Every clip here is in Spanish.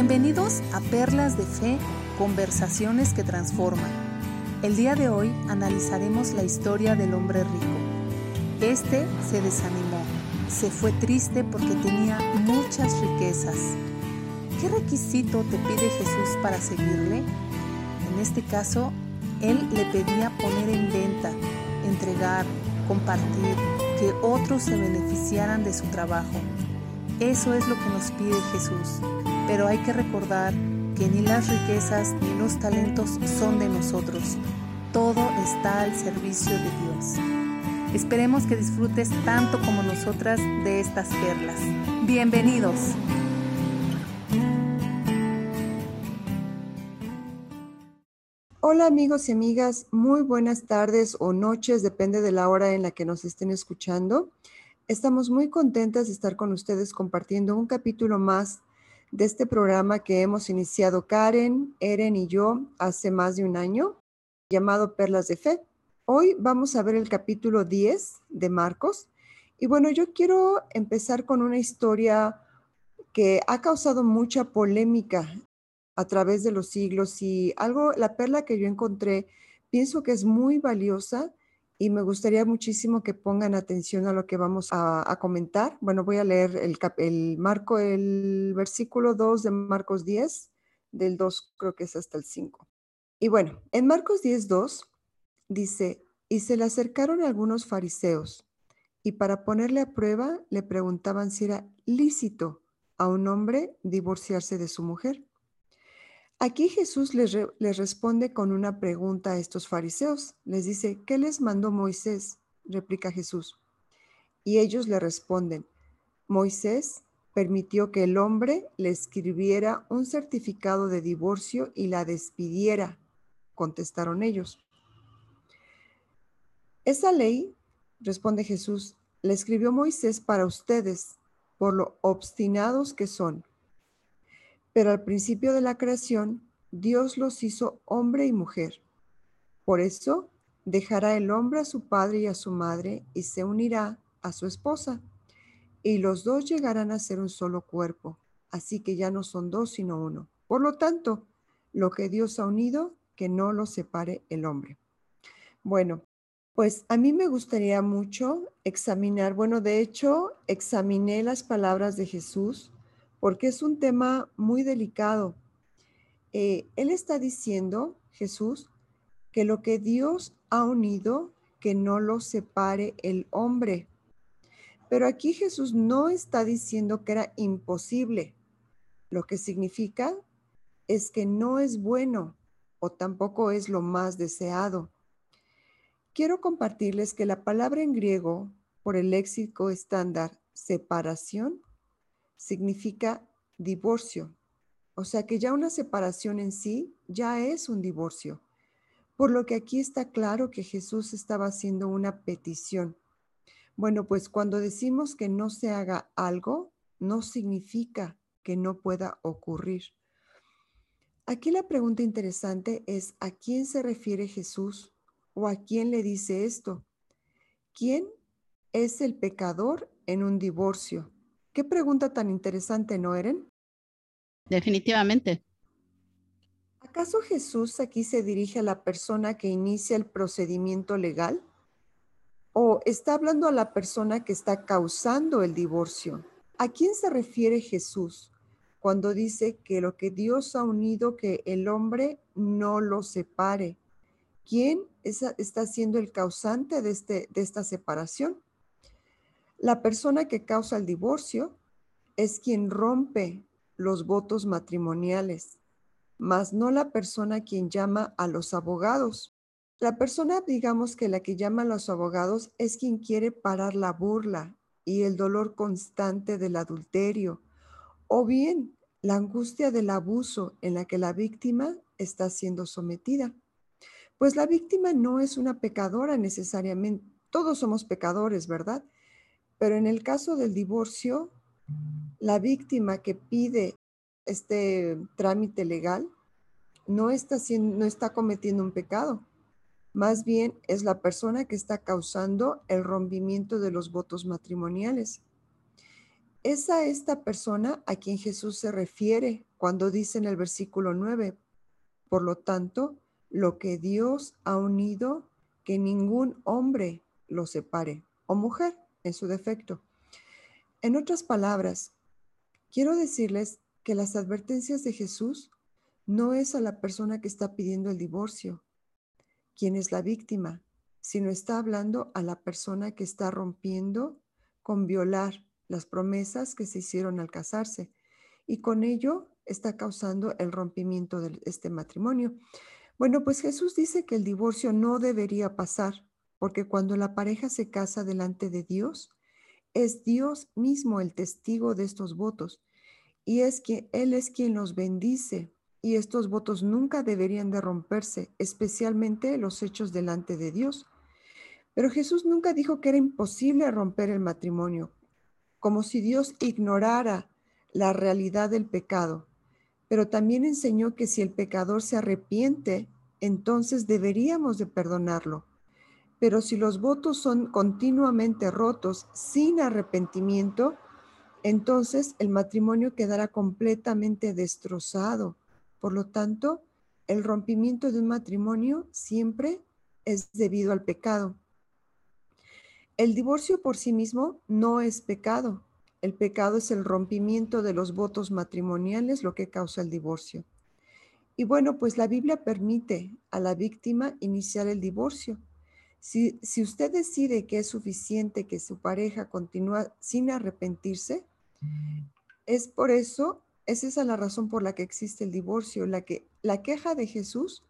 Bienvenidos a Perlas de Fe, conversaciones que transforman. El día de hoy analizaremos la historia del hombre rico. Este se desanimó, se fue triste porque tenía muchas riquezas. ¿Qué requisito te pide Jesús para seguirle? En este caso, Él le pedía poner en venta, entregar, compartir, que otros se beneficiaran de su trabajo. Eso es lo que nos pide Jesús, pero hay que recordar que ni las riquezas ni los talentos son de nosotros. Todo está al servicio de Dios. Esperemos que disfrutes tanto como nosotras de estas perlas. Bienvenidos. Hola amigos y amigas, muy buenas tardes o noches, depende de la hora en la que nos estén escuchando. Estamos muy contentas de estar con ustedes compartiendo un capítulo más de este programa que hemos iniciado Karen, Eren y yo hace más de un año, llamado Perlas de Fe. Hoy vamos a ver el capítulo 10 de Marcos. Y bueno, yo quiero empezar con una historia que ha causado mucha polémica a través de los siglos y algo, la perla que yo encontré, pienso que es muy valiosa y me gustaría muchísimo que pongan atención a lo que vamos a, comentar. Bueno, voy a leer el, el, marco, el versículo 2 de Marcos 10, del 2 creo que es hasta el 5. Y bueno, en Marcos 10, 2 dice, y se le acercaron algunos fariseos y para ponerle a prueba le preguntaban si era lícito a un hombre divorciarse de su mujer. Aquí Jesús les, responde con una pregunta a estos fariseos. Les dice, ¿qué les mandó Moisés? replica Jesús. Y ellos le responden, Moisés permitió que el hombre le escribiera un certificado de divorcio y la despidiera, contestaron ellos. Esa ley, responde Jesús, la escribió Moisés para ustedes, por lo obstinados que son. Pero al principio de la creación, Dios los hizo hombre y mujer. Por eso dejará el hombre a su padre y a su madre y se unirá a su esposa. Y los dos llegarán a ser un solo cuerpo. Así que ya no son dos, sino uno. Por lo tanto, lo que Dios ha unido, que no lo separe el hombre. Bueno, pues a mí me gustaría mucho examinar, bueno, de hecho, examiné las palabras de Jesús porque es un tema muy delicado. Eh, él está diciendo, Jesús, que lo que Dios ha unido, que no lo separe el hombre. Pero aquí Jesús no está diciendo que era imposible. Lo que significa es que no es bueno o tampoco es lo más deseado. Quiero compartirles que la palabra en griego por el léxico estándar separación significa divorcio. O sea que ya una separación en sí ya es un divorcio. Por lo que aquí está claro que Jesús estaba haciendo una petición. Bueno, pues cuando decimos que no se haga algo, no significa que no pueda ocurrir. Aquí la pregunta interesante es, ¿a quién se refiere Jesús o a quién le dice esto? ¿Quién es el pecador en un divorcio? Qué pregunta tan interesante, ¿no, Eren? Definitivamente. ¿Acaso Jesús aquí se dirige a la persona que inicia el procedimiento legal? ¿O está hablando a la persona que está causando el divorcio? ¿A quién se refiere Jesús cuando dice que lo que Dios ha unido, que el hombre no lo separe? ¿Quién está siendo el causante de, este, de esta separación? La persona que causa el divorcio es quien rompe los votos matrimoniales, mas no la persona quien llama a los abogados. La persona, digamos que la que llama a los abogados es quien quiere parar la burla y el dolor constante del adulterio, o bien la angustia del abuso en la que la víctima está siendo sometida. Pues la víctima no es una pecadora necesariamente, todos somos pecadores, ¿verdad? Pero en el caso del divorcio, la víctima que pide este trámite legal no está, cometiendo un pecado. Más bien es la persona que está causando el rompimiento de los votos matrimoniales. Es a esta persona a quien Jesús se refiere cuando dice en el versículo 9, por lo tanto, lo que Dios ha unido, que ningún hombre lo separe, o mujer en su defecto. En otras palabras, quiero decirles que las advertencias de Jesús no es a la persona que está pidiendo el divorcio, quien es la víctima, sino está hablando a la persona que está rompiendo con violar las promesas que se hicieron al casarse y con ello está causando el rompimiento de este matrimonio. Bueno, pues Jesús dice que el divorcio no debería pasar, porque cuando la pareja se casa delante de Dios, es Dios mismo el testigo de estos votos y es que Él es quien los bendice y estos votos nunca deberían de romperse, especialmente los hechos delante de Dios. Pero Jesús nunca dijo que era imposible romper el matrimonio, como si Dios ignorara la realidad del pecado. Pero también enseñó que si el pecador se arrepiente, entonces deberíamos de perdonarlo. Pero si los votos son continuamente rotos sin arrepentimiento, entonces el matrimonio quedará completamente destrozado. Por lo tanto, el rompimiento de un matrimonio siempre es debido al pecado. El divorcio por sí mismo no es pecado. El pecado es el rompimiento de los votos matrimoniales lo que causa el divorcio. Y bueno, pues la Biblia permite a la víctima iniciar el divorcio. Si, usted decide que es suficiente que su pareja continúe sin arrepentirse, es por eso, es esa la razón por la que existe el divorcio. La, que, la queja de Jesús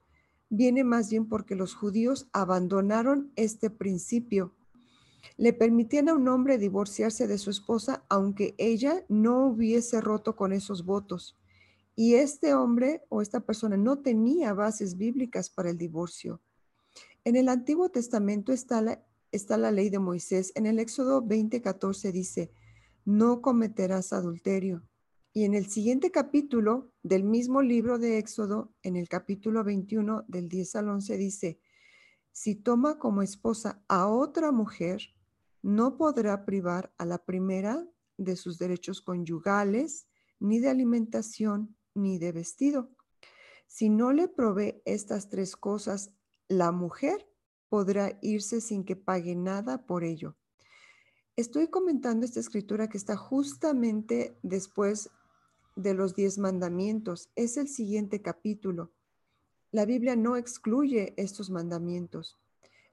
viene más bien porque los judíos abandonaron este principio le permitían a un hombre divorciarse de su esposa aunque ella no hubiese roto con esos votos. Y este hombre o esta persona no tenía bases bíblicas para el divorcio. En el Antiguo Testamento está la, ley de Moisés. En el Éxodo 20:14 dice, no cometerás adulterio. Y en el siguiente capítulo del mismo libro de Éxodo, en el capítulo 21 del 10 al 11 dice, si toma como esposa a otra mujer, no podrá privar a la primera de sus derechos conyugales, ni de alimentación, ni de vestido. Si no le provee estas tres cosas, la mujer podrá irse sin que pague nada por ello. Estoy comentando esta escritura que está justamente después de los diez mandamientos. Es el siguiente capítulo. La Biblia no excluye estos mandamientos.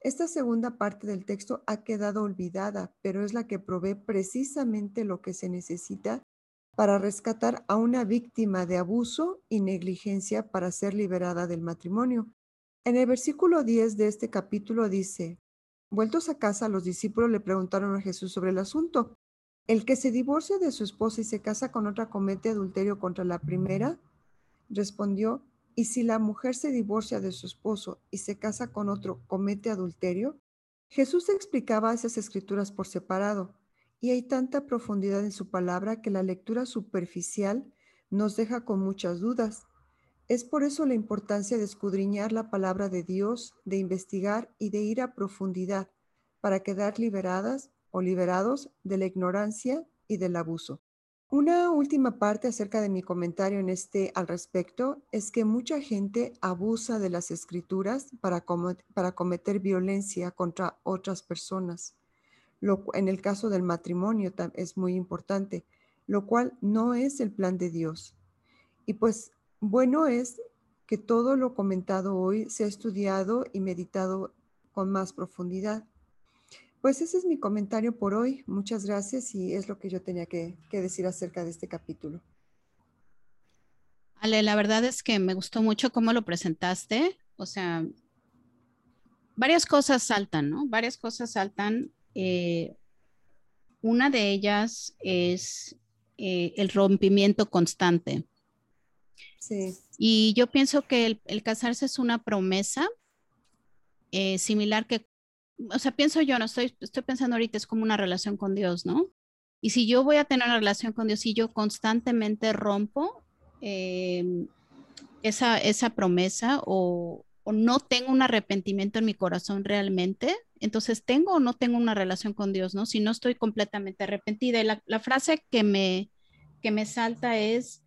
Esta segunda parte del texto ha quedado olvidada, pero es la que provee precisamente lo que se necesita para rescatar a una víctima de abuso y negligencia para ser liberada del matrimonio. En el versículo 10 de este capítulo dice, Vueltos a casa, los discípulos le preguntaron a Jesús sobre el asunto. ¿El que se divorcia de su esposa y se casa con otra comete adulterio contra la primera? Respondió, y si la mujer se divorcia de su esposo y se casa con otro, comete adulterio. Jesús explicaba esas escrituras por separado, y hay tanta profundidad en su palabra que la lectura superficial nos deja con muchas dudas. Es por eso la importancia de escudriñar la palabra de Dios, de investigar y de ir a profundidad para quedar liberadas o liberados de la ignorancia y del abuso. Una última parte acerca de mi comentario en este al respecto es que mucha gente abusa de las escrituras para, para cometer violencia contra otras personas. Lo, en el caso del matrimonio es muy importante, lo cual no es el plan de Dios. Y pues bueno es que todo lo comentado hoy sea estudiado y meditado con más profundidad. Pues ese es mi comentario por hoy. Muchas gracias y es lo que yo tenía que, decir acerca de este capítulo. Ale, la verdad es que me gustó mucho cómo lo presentaste. O sea, varias cosas saltan, ¿no? Varias cosas saltan. Eh, una de ellas es eh, el rompimiento constante. Y yo pienso que el, casarse es una promesa eh, similar que o sea, pienso yo, no estoy, estoy pensando ahorita, es como una relación con Dios, ¿no? Y si yo voy a tener una relación con Dios y yo constantemente rompo em, esa, esa promesa o, no tengo un arrepentimiento en mi corazón realmente, entonces tengo o no tengo una relación con Dios, ¿no? Si no estoy completamente arrepentida. Y la, la frase que me, que me salta es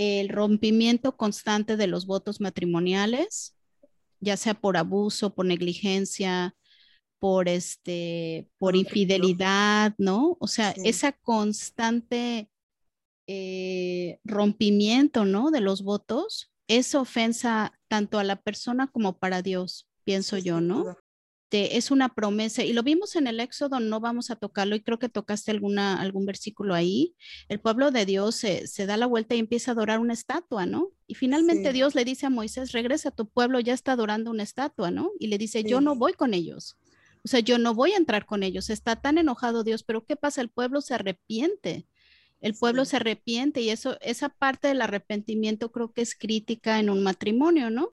el rompimiento constante de los votos matrimoniales, ya sea por abuso, por negligencia, por este, por infidelidad, ¿no? O sea, esa constante eh, rompimiento, ¿no? De los votos es ofensa tanto a la persona como para Dios, pienso yo, ¿no? Es una promesa y lo vimos en el Éxodo, no vamos a tocarlo y creo que tocaste alguna, algún versículo ahí. El pueblo de Dios se, da la vuelta y empieza a adorar una estatua, ¿no? Y finalmente Dios le dice a Moisés, regresa a tu pueblo, ya está adorando una estatua, ¿no? Y le dice, yo no voy con ellos. O sea, yo no voy a entrar con ellos. Está tan enojado Dios, pero ¿qué pasa? El pueblo se arrepiente. El pueblo se arrepiente y eso, esa parte del arrepentimiento creo que es crítica en un matrimonio, ¿no?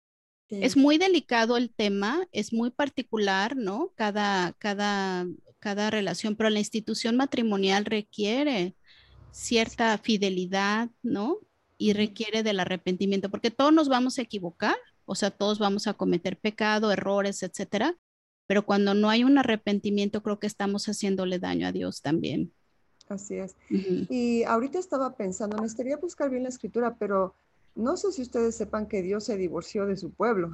Es muy delicado el tema, es muy particular, ¿no? Cada, cada, cada relación, pero la institución matrimonial requiere cierta fidelidad, ¿no? Y requiere del arrepentimiento, porque todos nos vamos a equivocar, o sea, todos vamos a cometer pecado, errores, etcétera, pero cuando no hay un arrepentimiento, creo que estamos haciéndole daño a Dios también. Así es. Y ahorita estaba pensando, necesitaría buscar bien la escritura, pero no sé si ustedes sepan que Dios se divorció de su pueblo.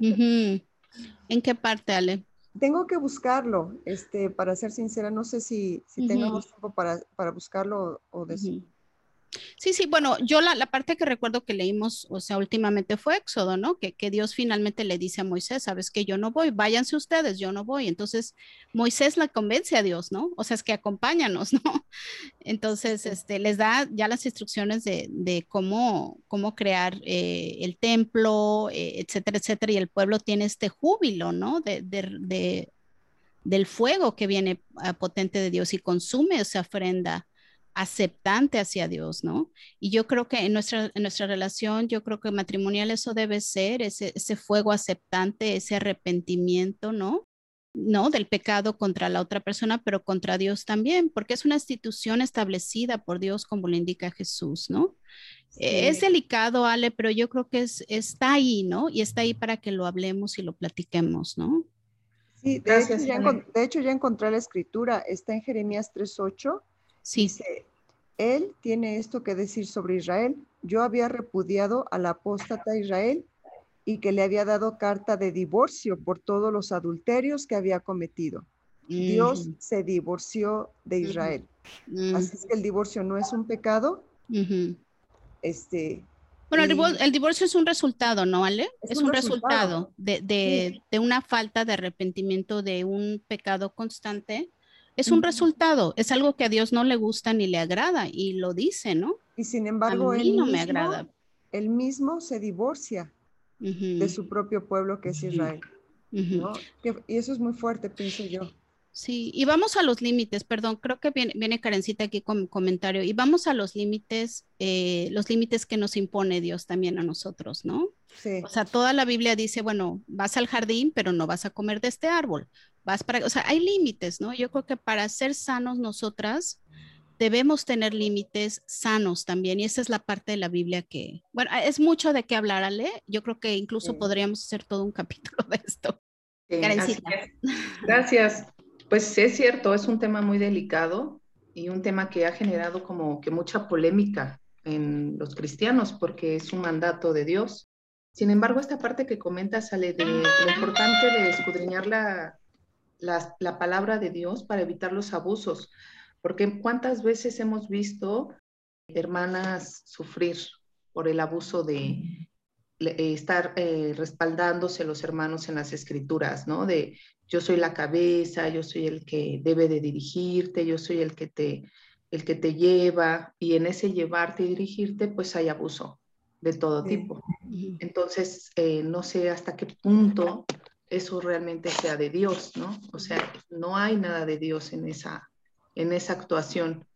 ¿En qué parte, Ale? Tengo que buscarlo, este, para ser sincera, no sé si, si tengamos tiempo para, para buscarlo o de Sí, sí, bueno, yo la, la, parte que recuerdo que leímos, o sea, últimamente fue Éxodo, ¿no? Que, que, Dios finalmente le dice a Moisés, sabes que yo no voy, váyanse ustedes, yo no voy. Entonces, Moisés la convence a Dios, ¿no? O sea, es que acompáñanos, ¿no? Entonces, este, les da ya las instrucciones de, de cómo, cómo crear eh, el templo, eh, etcétera, etcétera, y el pueblo tiene este júbilo, ¿no? De, de, de del fuego que viene a potente de Dios y consume esa ofrenda aceptante hacia Dios, ¿no? Y yo creo que en nuestra, en nuestra relación, yo creo que matrimonial eso debe ser, ese, ese fuego aceptante, ese arrepentimiento, ¿no? No del pecado contra la otra persona, pero contra Dios también, porque es una institución establecida por Dios como le indica Jesús, ¿no? Es delicado, Ale, pero yo creo que es, está ahí, ¿no? Y está ahí para que lo hablemos y lo platiquemos, ¿no? Sí, de, hecho, ya, de hecho ya encontré la escritura, está en Jeremías 3.8 Sí. Dice, él tiene esto que decir sobre Israel. Yo había repudiado al apóstata Israel y que le había dado carta de divorcio por todos los adulterios que había cometido. Dios se divorció de Israel. Así es que el divorcio no es un pecado. Este. Bueno, el, divorcio es un resultado, ¿no, Ale? Es, un, resultado, de, de, una falta de arrepentimiento de un pecado constante es un resultado, es algo que a Dios no le gusta ni le agrada y lo dice, ¿no? Y sin embargo, a mí no me agrada. Él mismo se divorcia de su propio pueblo que es Israel. y eso es muy fuerte, pienso yo. Sí, y vamos a los límites, perdón, creo que viene, viene Karencita aquí con comentario, y vamos a los límites, eh, los límites que nos impone Dios también a nosotros, ¿no? Sí. O sea, toda la Biblia dice, bueno, vas al jardín, pero no vas a comer de este árbol, vas para, o sea, hay límites, ¿no? Yo creo que para ser sanos nosotras debemos tener límites sanos también, y esa es la parte de la Biblia que, bueno, es mucho de qué hablar, Ale, yo creo que incluso podríamos hacer todo un capítulo de esto. Karencita. Gracias. Pues es cierto, es un tema muy delicado y un tema que ha generado como que mucha polémica en los cristianos porque es un mandato de Dios. Sin embargo, esta parte que comenta sale de lo importante de escudriñar la, la, palabra de Dios para evitar los abusos, porque cuántas veces hemos visto hermanas sufrir por el abuso de estar eh, respaldándose los hermanos en las escrituras, ¿no? De yo soy la cabeza, yo soy el que debe de dirigirte, yo soy el que te, el que te lleva, y en ese llevarte y dirigirte, pues hay abuso de todo tipo. Entonces, eh, no sé hasta qué punto eso realmente sea de Dios, ¿no? O sea, no hay nada de Dios en esa, en esa actuación.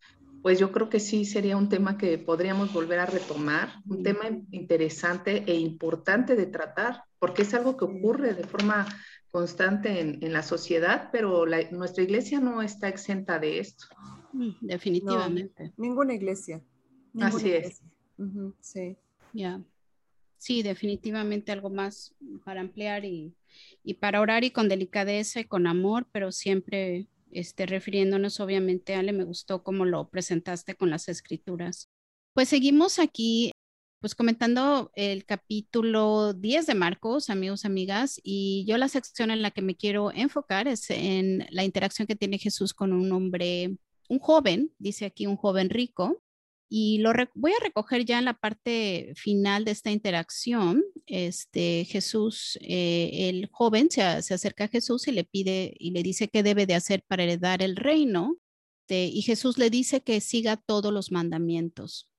Pues yo creo que sí sería un tema que podríamos volver a retomar, un tema interesante e importante de tratar, porque es algo que ocurre de forma constante en, la sociedad, pero nuestra iglesia no está exenta de esto. Mm, definitivamente. ninguna iglesia. Así es. sí. Ya. Sí, definitivamente algo más para ampliar y, y para orar y con delicadeza y con amor, pero siempre este, refiriéndonos obviamente, Ale, me gustó cómo lo presentaste con las escrituras. Pues seguimos aquí, pues comentando el capítulo 10 de Marcos, amigos, amigas, y yo la sección en la que me quiero enfocar es en la interacción que tiene Jesús con un hombre, un joven, dice aquí un joven rico, y lo voy a recoger ya en la parte final de esta interacción. Este Jesús, eh, el joven se, acerca a Jesús y le pide y le dice qué debe de hacer para heredar el reino. y Jesús le dice que siga todos los mandamientos.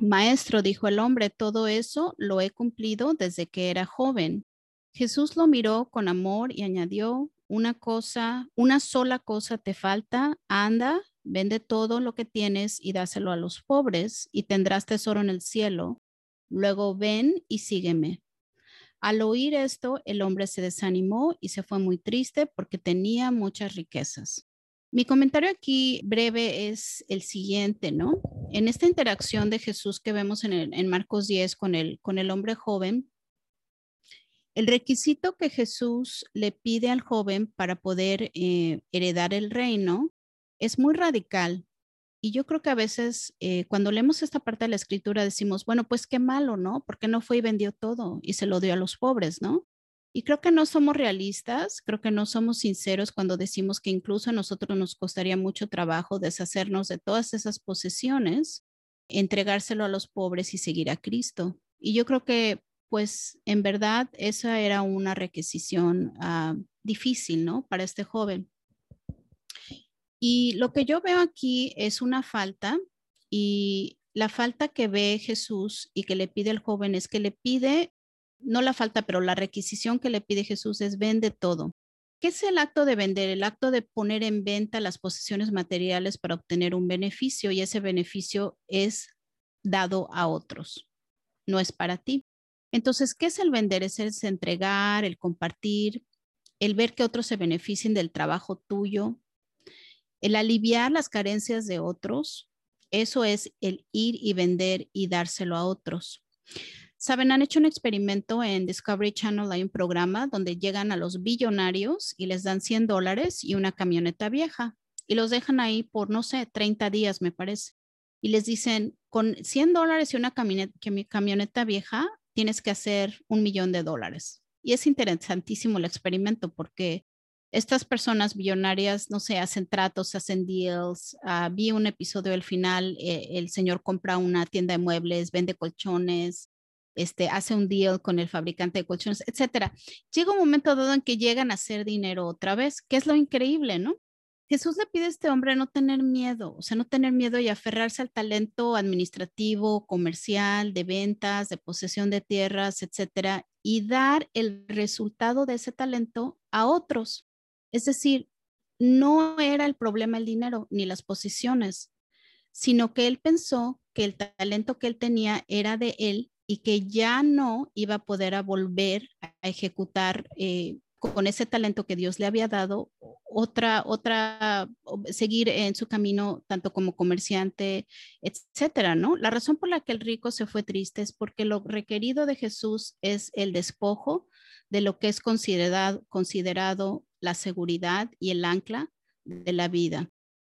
Maestro, dijo el hombre, todo eso lo he cumplido desde que era joven. Jesús lo miró con amor y añadió, una cosa, una sola cosa te falta, anda, Vende todo lo que tienes y dáselo a los pobres y tendrás tesoro en el cielo. Luego ven y sígueme. Al oír esto, el hombre se desanimó y se fue muy triste porque tenía muchas riquezas. Mi comentario aquí breve es el siguiente, ¿no? En esta interacción de Jesús que vemos en, Marcos 10 con el, con el hombre joven, el requisito que Jesús le pide al joven para poder eh, heredar el reino es muy radical. Y yo creo que a veces eh, cuando leemos esta parte de la escritura decimos, bueno, pues qué malo, ¿no? Porque no fue y vendió todo y se lo dio a los pobres, ¿no? Y creo que no somos realistas, creo que no somos sinceros cuando decimos que incluso a nosotros nos costaría mucho trabajo deshacernos de todas esas posesiones, entregárselo a los pobres y seguir a Cristo. Y yo creo que, pues, en verdad, esa era una requisición ah, difícil, ¿no? Para este joven. Y lo que yo veo aquí es una falta y la falta que ve Jesús y que le pide el joven es que le pide, no la falta, pero la requisición que le pide Jesús es vende todo. ¿Qué es el acto de vender? El acto de poner en venta las posesiones materiales para obtener un beneficio y ese beneficio es dado a otros, no es para ti. Entonces, ¿qué es el vender? Es el entregar, el compartir, el ver que otros se beneficien del trabajo tuyo, el aliviar las carencias de otros, eso es el ir y vender y dárselo a otros. Saben, han hecho un experimento en Discovery Channel, hay un programa donde llegan a los billonarios y les dan 100 dólares y una camioneta vieja y los dejan ahí por, no sé, 30 días, me parece. Y les dicen, con 100 dólares y una camioneta, camioneta vieja, tienes que hacer un millón de dólares. Y es interesantísimo el experimento porque estas personas billonarias, no sé, hacen tratos, hacen deals. Ah, vi un episodio al final, eh, el señor compra una tienda de muebles, vende colchones, este, hace un deal con el fabricante de colchones, etcétera. Llega un momento dado en que llegan a hacer dinero otra vez, que es lo increíble, ¿no? Jesús le pide a este hombre no tener miedo, o sea, no tener miedo y aferrarse al talento administrativo, comercial, de ventas, de posesión de tierras, etcétera, y dar el resultado de ese talento a otros. Es decir, no era el problema el dinero ni las posiciones, sino que él pensó que el talento que él tenía era de él y que ya no iba a poder volver a ejecutar eh, con ese talento que Dios le había dado otra, otra, seguir en su camino tanto como comerciante, etcétera, ¿no? La razón por la que el rico se fue triste es porque lo requerido de Jesús es el despojo de lo que es considerado, considerado la seguridad y el ancla de la vida.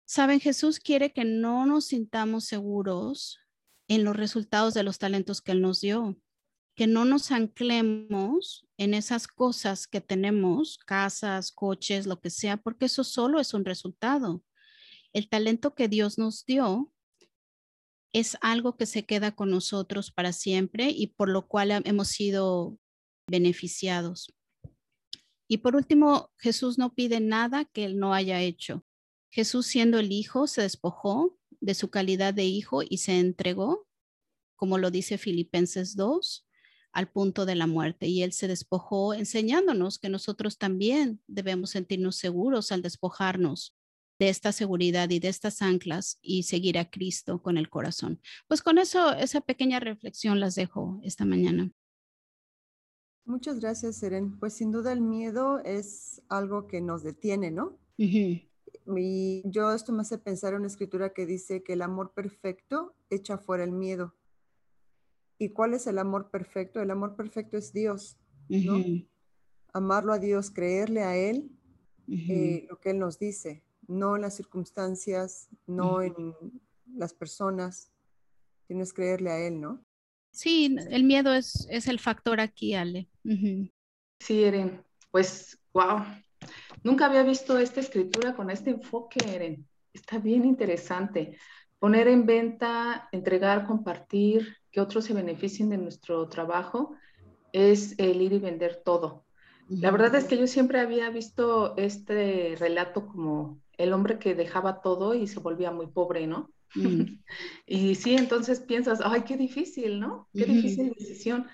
Saben, Jesús quiere que no nos sintamos seguros en los resultados de los talentos que Él nos dio, que no nos anclemos en esas cosas que tenemos, casas, coches, lo que sea, porque eso solo es un resultado. El talento que Dios nos dio es algo que se queda con nosotros para siempre y por lo cual hemos sido beneficiados. Y por último, Jesús no pide nada que él no haya hecho. Jesús siendo el Hijo se despojó de su calidad de Hijo y se entregó, como lo dice Filipenses 2, al punto de la muerte. Y él se despojó enseñándonos que nosotros también debemos sentirnos seguros al despojarnos de esta seguridad y de estas anclas y seguir a Cristo con el corazón. Pues con eso, esa pequeña reflexión las dejo esta mañana. Muchas gracias, Seren. Pues sin duda el miedo es algo que nos detiene, ¿no? Y yo esto me hace pensar en una escritura que dice que el amor perfecto echa fuera el miedo. ¿Y cuál es el amor perfecto? El amor perfecto es Dios, ¿no? Amarlo a Dios, creerle a Él eh, lo que Él nos dice, no en las circunstancias, no en las personas, sino es creerle a Él, ¿no? Sí, el miedo es, es el factor aquí, Ale. Sí, Eren, pues, wow. Nunca había visto esta escritura con este enfoque, Eren. Está bien interesante. Poner en venta, entregar, compartir, que otros se beneficien de nuestro trabajo, es el ir y vender todo. La verdad es que yo siempre había visto este relato como el hombre que dejaba todo y se volvía muy pobre, ¿no? y sí, entonces piensas, ay, qué difícil, ¿no? Qué difícil decisión.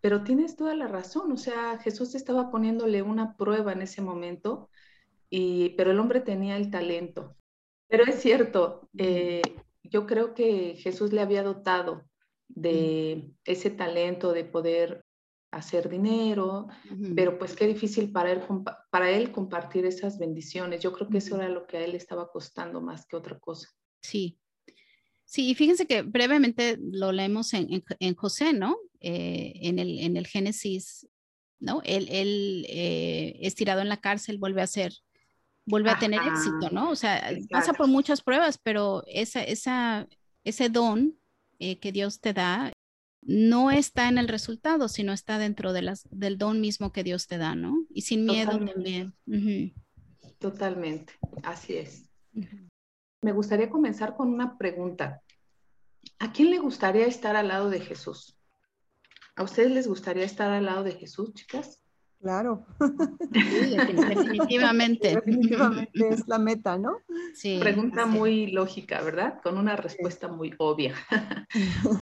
Pero tienes toda la razón, o sea, Jesús estaba poniéndole una prueba en ese momento, y, pero el hombre tenía el talento. Pero es cierto, eh, yo creo que Jesús le había dotado de ese talento de poder hacer dinero, pero pues qué difícil para él, para él compartir esas bendiciones. Yo creo que eso era lo que a él estaba costando más que otra cosa. Sí, Sí, y fíjense que brevemente lo leemos en, en, José, ¿no? Eh, en, el, en el Génesis, ¿no? Él, él eh, es tirado en la cárcel, vuelve a ser, vuelve a tener éxito, ¿no? O sea, pasa por muchas pruebas, pero esa, esa, ese don eh, que Dios te da no está en el resultado, sino está dentro de las, del don mismo que Dios te da, ¿no? Y sin miedo también. Totalmente, así es. Me gustaría comenzar con una pregunta. ¿A quién le gustaría estar al lado de Jesús? ¿A ustedes les gustaría estar al lado de Jesús, chicas? Claro. Sí, definitivamente. definitivamente es la meta, ¿no? Sí. Pregunta muy lógica, ¿verdad? Con una respuesta muy obvia.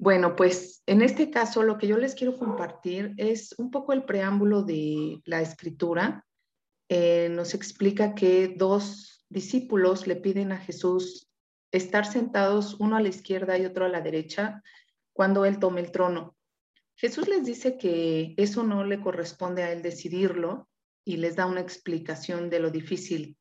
Bueno, pues en este caso lo que yo les quiero compartir es un poco el preámbulo de la escritura. Eh, nos explica que dos discípulos le piden a Jesús estar sentados uno a la izquierda y otro a la derecha cuando él tome el trono. Jesús les dice que eso no le corresponde a él decidirlo y les da una explicación de lo difícil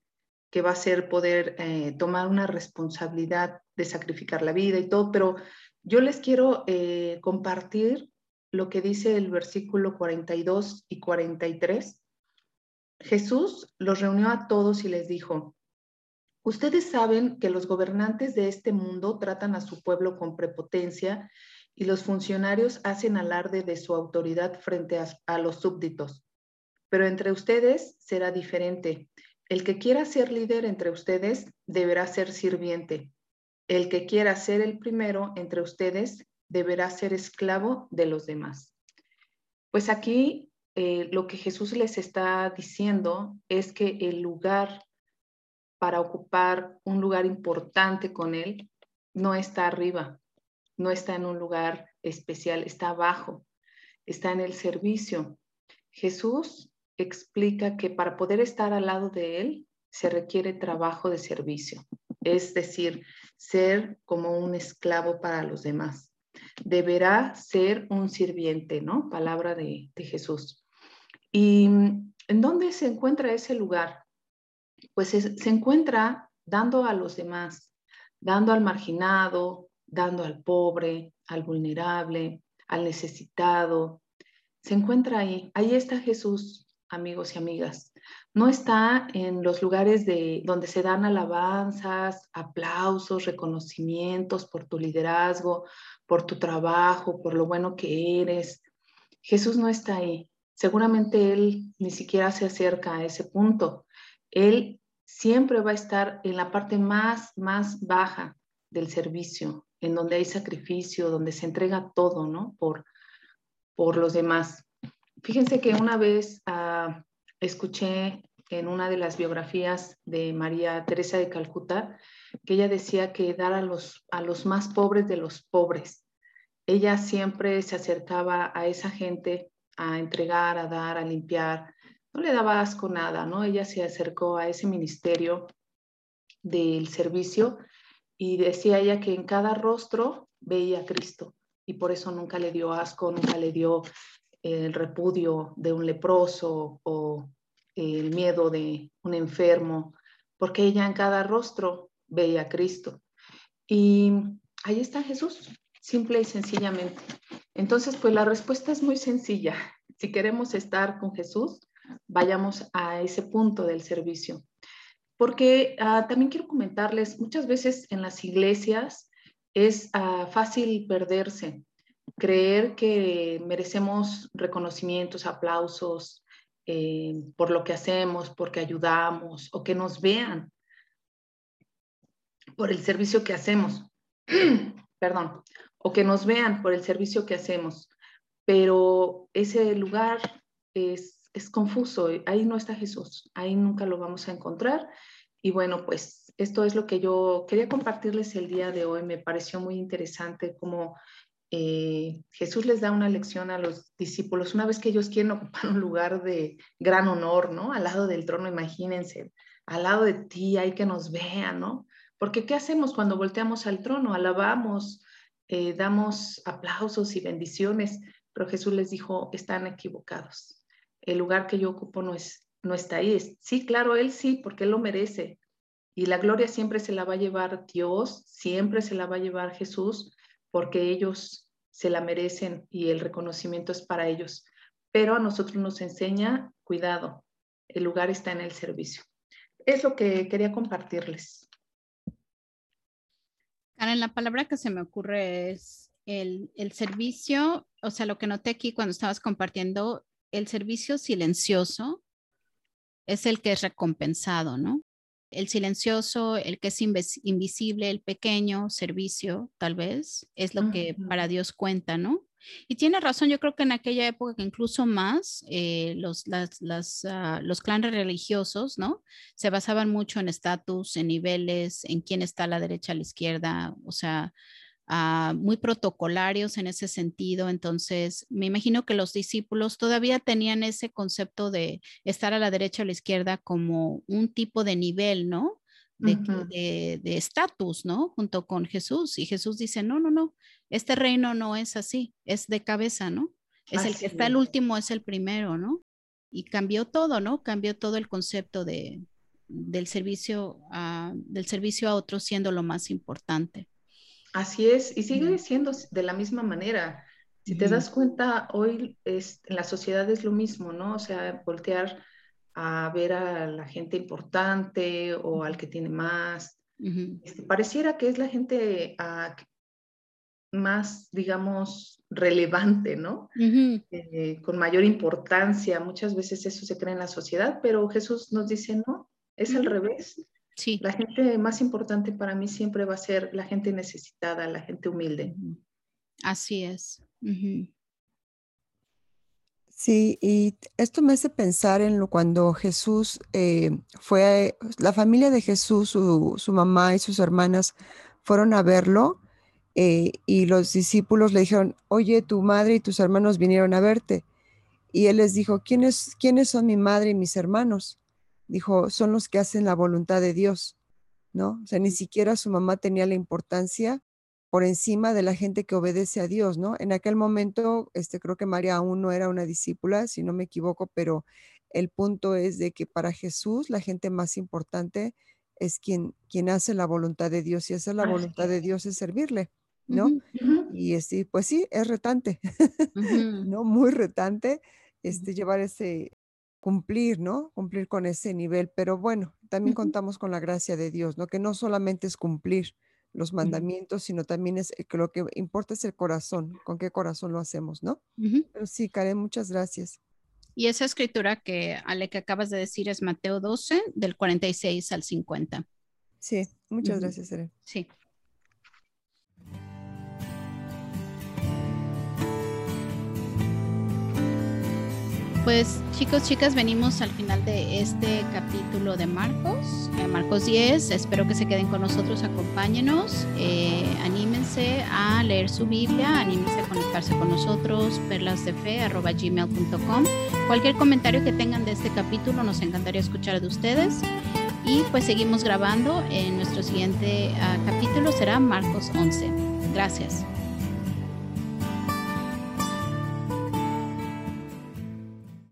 que va a ser poder eh, tomar una responsabilidad de sacrificar la vida y todo, pero yo les quiero eh, compartir lo que dice el versículo 42 y 43. Jesús los reunió a todos y les dijo, ustedes saben que los gobernantes de este mundo tratan a su pueblo con prepotencia y los funcionarios hacen alarde de su autoridad frente a, los súbditos. Pero entre ustedes será diferente. El que quiera ser líder entre ustedes deberá ser sirviente el que quiera ser el primero entre ustedes deberá ser esclavo de los demás. Pues aquí eh, lo que Jesús les está diciendo es que el lugar para ocupar un lugar importante con Él no está arriba, no está en un lugar especial, está abajo, está en el servicio. Jesús explica que para poder estar al lado de Él se requiere trabajo de servicio es decir, ser como un esclavo para los demás. Deberá ser un sirviente, ¿no? Palabra de, Jesús. ¿Y en dónde se encuentra ese lugar? Pues se encuentra dando a los demás, dando al marginado, dando al pobre, al vulnerable, al necesitado. Se encuentra ahí. Ahí está Jesús, amigos y amigas no está en los lugares de, donde se dan alabanzas, aplausos, reconocimientos por tu liderazgo, por tu trabajo, por lo bueno que eres. Jesús no está ahí. Seguramente Él ni siquiera se acerca a ese punto. Él siempre va a estar en la parte más, más baja del servicio, en donde hay sacrificio, donde se entrega todo, ¿no? Por, por los demás. Fíjense que una vez ah, escuché en una de las biografías de María Teresa de Calcuta que ella decía que dar a los, a los más pobres de los pobres. Ella siempre se acercaba a esa gente a entregar, a dar, a limpiar. No le daba asco nada, ¿no? Ella se acercó a ese ministerio del servicio y decía ella que en cada rostro veía a Cristo y por eso nunca le dio asco, nunca le dio el repudio de un leproso o el miedo de un enfermo, porque ella en cada rostro veía a Cristo. Y ahí está Jesús, simple y sencillamente. Entonces, pues la respuesta es muy sencilla. Si queremos estar con Jesús, vayamos a ese punto del servicio. Porque ah, también quiero comentarles, muchas veces en las iglesias es ah, fácil perderse, creer que merecemos reconocimientos, aplausos eh, por lo que hacemos, porque ayudamos o que nos vean por el servicio que hacemos. Perdón, o que nos vean por el servicio que hacemos. Pero ese lugar es, es confuso, ahí no está Jesús, ahí nunca lo vamos a encontrar. Y bueno, pues esto es lo que yo quería compartirles el día de hoy. Me pareció muy interesante cómo eh, Jesús les da una lección a los discípulos una vez que ellos quieren ocupar un lugar de gran honor, ¿no? Al lado del trono, imagínense, al lado de ti, hay que nos vean, ¿no? Porque ¿qué hacemos cuando volteamos al trono? Alabamos, eh, damos aplausos y bendiciones, pero Jesús les dijo, están equivocados. El lugar que yo ocupo no, es, no está ahí. Sí, claro, Él sí, porque Él lo merece. Y la gloria siempre se la va a llevar Dios, siempre se la va a llevar Jesús, porque ellos se la merecen y el reconocimiento es para ellos. Pero a nosotros nos enseña, cuidado, el lugar está en el servicio. Es lo que quería compartirles. Karen, la palabra que se me ocurre es el, el servicio, o sea, lo que noté aquí cuando estabas compartiendo, el servicio silencioso es el que es recompensado, ¿no? El silencioso, el que es invisible, el pequeño servicio, tal vez, es lo que para Dios cuenta, ¿no? Y tiene razón, yo creo que en aquella época que incluso más eh, los, ah, los clanes religiosos, ¿no? Se basaban mucho en estatus, en niveles, en quién está a la derecha, a la izquierda, o sea, ah, muy protocolarios en ese sentido. Entonces, me imagino que los discípulos todavía tenían ese concepto de estar a la derecha o a la izquierda como un tipo de nivel, ¿no? de estatus, ¿no? Junto con Jesús. Y Jesús dice, no, no, no, este reino no es así, es de cabeza, ¿no? Es el que está el último, es el primero, ¿no? Y cambió todo, ¿no? Cambió todo el concepto de, del, servicio a, del servicio a otros siendo lo más importante. Así es, y sigue siendo de la misma manera. Si te das cuenta, hoy es, en la sociedad es lo mismo, ¿no? O sea, voltear a ver a la gente importante o al que tiene más. Este, pareciera que es la gente a, más, digamos, relevante, ¿no? Eh, con mayor importancia. Muchas veces eso se cree en la sociedad, pero Jesús nos dice, no, es al revés. Sí. La gente más importante para mí siempre va a ser la gente necesitada, la gente humilde. Así es. Sí, y esto me hace pensar en lo cuando Jesús eh, fue, la familia de Jesús, su, su mamá y sus hermanas fueron a verlo eh, y los discípulos le dijeron, oye, tu madre y tus hermanos vinieron a verte. Y él les dijo, ¿quiénes, ¿quiénes son mi madre y mis hermanos? Dijo, son los que hacen la voluntad de Dios, ¿no? O sea, ni siquiera su mamá tenía la importancia por encima de la gente que obedece a Dios, ¿no? En aquel momento, este, creo que María aún no era una discípula, si no me equivoco, pero el punto es de que para Jesús la gente más importante es quien, quien hace la voluntad de Dios y hacer la voluntad de Dios es servirle. ¿no? Y este, pues sí, es retante, ¿no? Muy retante este, llevar ese, cumplir, ¿no? Cumplir con ese nivel, pero bueno, también contamos con la gracia de Dios, ¿no? Que no solamente es cumplir los mandamientos, sino también es que lo que importa es el corazón, con qué corazón lo hacemos, ¿no? Pero sí, Karen, muchas gracias. Y esa escritura que, Ale, que acabas de decir es Mateo 12, del 46 al 50. Sí, muchas gracias, Eren. Sí. Pues chicos, chicas, venimos al final de este capítulo de Marcos, eh, Marcos 10. Espero que se queden con nosotros, acompáñenos, eh, anímense a leer su Biblia, anímense a conectarse con nosotros, perlasdefe.gmail.com. Cualquier comentario que tengan de este capítulo, nos encantaría escuchar de ustedes. Y pues seguimos grabando en nuestro siguiente ah, capítulo, será Marcos 11. Gracias.